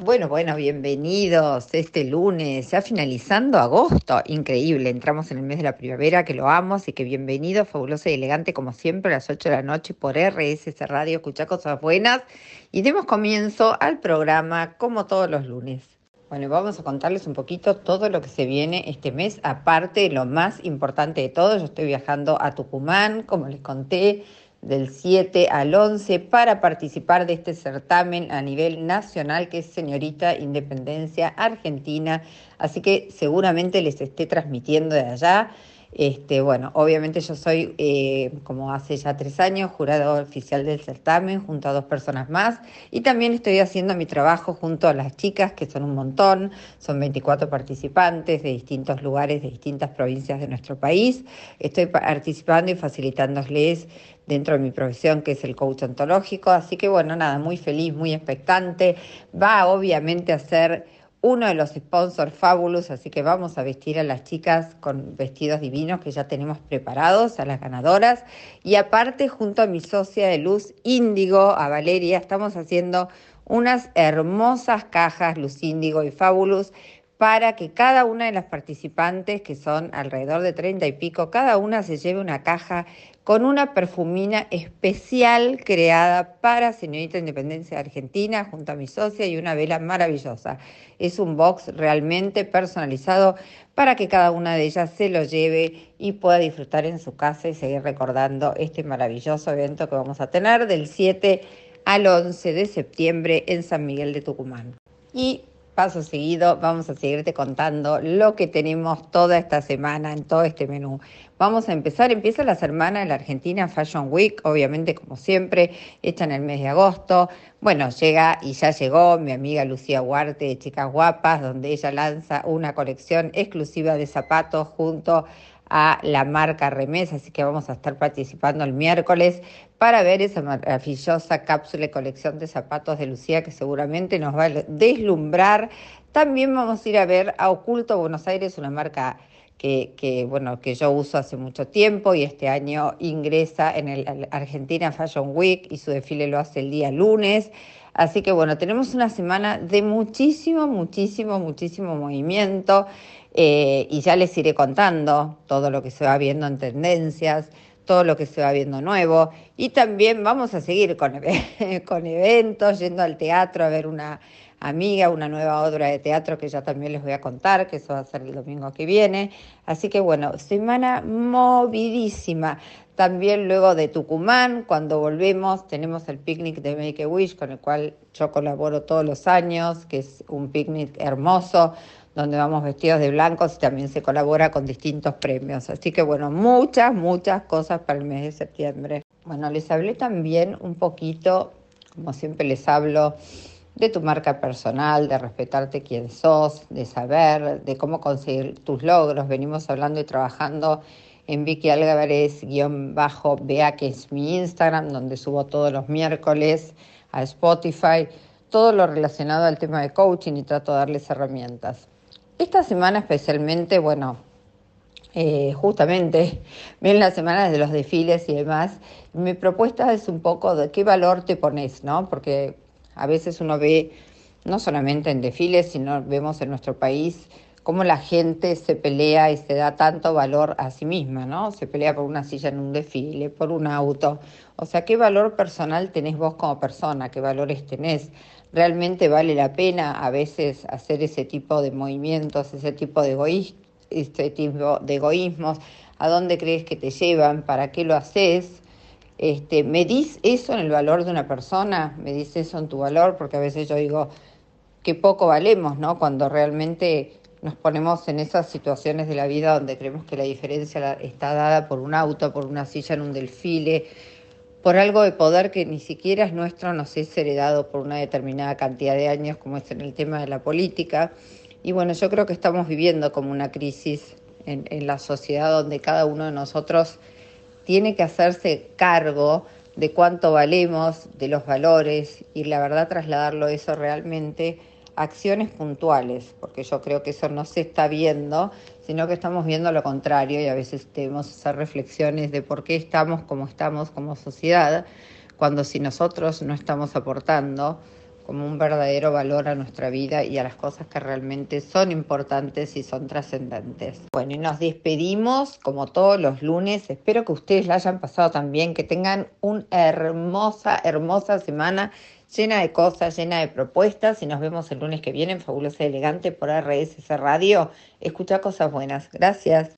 Bueno, bueno, bienvenidos este lunes, ya finalizando agosto, increíble, entramos en el mes de la primavera, que lo amo, así que bienvenido, fabuloso y elegante como siempre a las 8 de la noche por RSS Radio, escucha cosas buenas y demos comienzo al programa como todos los lunes. Bueno, vamos a contarles un poquito todo lo que se viene este mes, aparte lo más importante de todo, yo estoy viajando a Tucumán, como les conté, del 7 al 11 para participar de este certamen a nivel nacional que es Señorita Independencia Argentina. Así que seguramente les esté transmitiendo de allá. Este, bueno, obviamente yo soy, eh, como hace ya tres años, jurado oficial del certamen junto a dos personas más y también estoy haciendo mi trabajo junto a las chicas, que son un montón, son 24 participantes de distintos lugares, de distintas provincias de nuestro país. Estoy participando y facilitándoles dentro de mi profesión, que es el coach ontológico. Así que bueno, nada, muy feliz, muy expectante. Va obviamente a ser uno de los sponsors Fabulous, así que vamos a vestir a las chicas con vestidos divinos que ya tenemos preparados, a las ganadoras. Y aparte, junto a mi socia de luz Índigo, a Valeria, estamos haciendo unas hermosas cajas Luz Índigo y Fabulous para que cada una de las participantes, que son alrededor de 30 y pico, cada una se lleve una caja con una perfumina especial creada para Señorita Independencia Argentina junto a mi socia y una vela maravillosa. Es un box realmente personalizado para que cada una de ellas se lo lleve y pueda disfrutar en su casa y seguir recordando este maravilloso evento que vamos a tener del 7 al 11 de septiembre en San Miguel de Tucumán. Y paso seguido vamos a seguirte contando lo que tenemos toda esta semana en todo este menú. Vamos a empezar, empieza la semana de la Argentina Fashion Week, obviamente como siempre, hecha en el mes de agosto. Bueno, llega y ya llegó mi amiga Lucía Huarte de Chicas Guapas, donde ella lanza una colección exclusiva de zapatos junto a la marca Remesa, así que vamos a estar participando el miércoles para ver esa maravillosa cápsula y colección de zapatos de Lucía que seguramente nos va a deslumbrar. También vamos a ir a ver a Oculto Buenos Aires, una marca que, bueno, que yo uso hace mucho tiempo y este año ingresa en el Argentina Fashion Week y su desfile lo hace el día lunes. Así que bueno, tenemos una semana de muchísimo, muchísimo, muchísimo movimiento. Eh, y ya les iré contando todo lo que se va viendo en tendencias, todo lo que se va viendo nuevo y también vamos a seguir con, con eventos, yendo al teatro a ver una amiga, una nueva obra de teatro que ya también les voy a contar, que eso va a ser el domingo que viene. Así que bueno, semana movidísima. También luego de Tucumán, cuando volvemos, tenemos el picnic de Make a Wish, con el cual yo colaboro todos los años, que es un picnic hermoso, donde vamos vestidos de blancos y también se colabora con distintos premios. Así que bueno, muchas, muchas cosas para el mes de septiembre. Bueno, les hablé también un poquito, como siempre les hablo, de tu marca personal, de respetarte quién sos, de saber, de cómo conseguir tus logros. Venimos hablando y trabajando en Vicky Álvarez-BA, que es mi Instagram, donde subo todos los miércoles a Spotify, todo lo relacionado al tema de coaching y trato de darles herramientas. Esta semana especialmente, bueno, eh, justamente vienen las semanas de los desfiles y demás. Mi propuesta es un poco de qué valor te pones, ¿no? Porque a veces uno ve, no solamente en desfiles, sino vemos en nuestro país cómo la gente se pelea y se da tanto valor a sí misma, ¿no? Se pelea por una silla en un desfile, por un auto. O sea, ¿qué valor personal tenés vos como persona? ¿Qué valores tenés? Realmente vale la pena a veces hacer ese tipo de movimientos, ese tipo de, este tipo de egoísmos, a dónde crees que te llevan, para qué lo haces. Este, ¿Medís eso en el valor de una persona? ¿Medís eso en tu valor? Porque a veces yo digo, qué poco valemos, ¿no? Cuando realmente nos ponemos en esas situaciones de la vida donde creemos que la diferencia está dada por un auto, por una silla en un desfile, por algo de poder que ni siquiera es nuestro, nos es heredado por una determinada cantidad de años, como es en el tema de la política. Y bueno, yo creo que estamos viviendo como una crisis en, la sociedad donde cada uno de nosotros tiene que hacerse cargo de cuánto valemos, de los valores y la verdad trasladarlo eso realmente acciones puntuales, porque yo creo que eso no se está viendo, sino que estamos viendo lo contrario y a veces debemos hacer reflexiones de por qué estamos como estamos como sociedad, cuando si nosotros no estamos aportando, como un verdadero valor a nuestra vida y a las cosas que realmente son importantes y son trascendentes. Bueno, y nos despedimos como todos los lunes. Espero que ustedes la hayan pasado también, que tengan una hermosa, hermosa semana llena de cosas, llena de propuestas y nos vemos el lunes que viene en Fabulosa y Elegante por RSC Radio. Escucha cosas buenas. Gracias.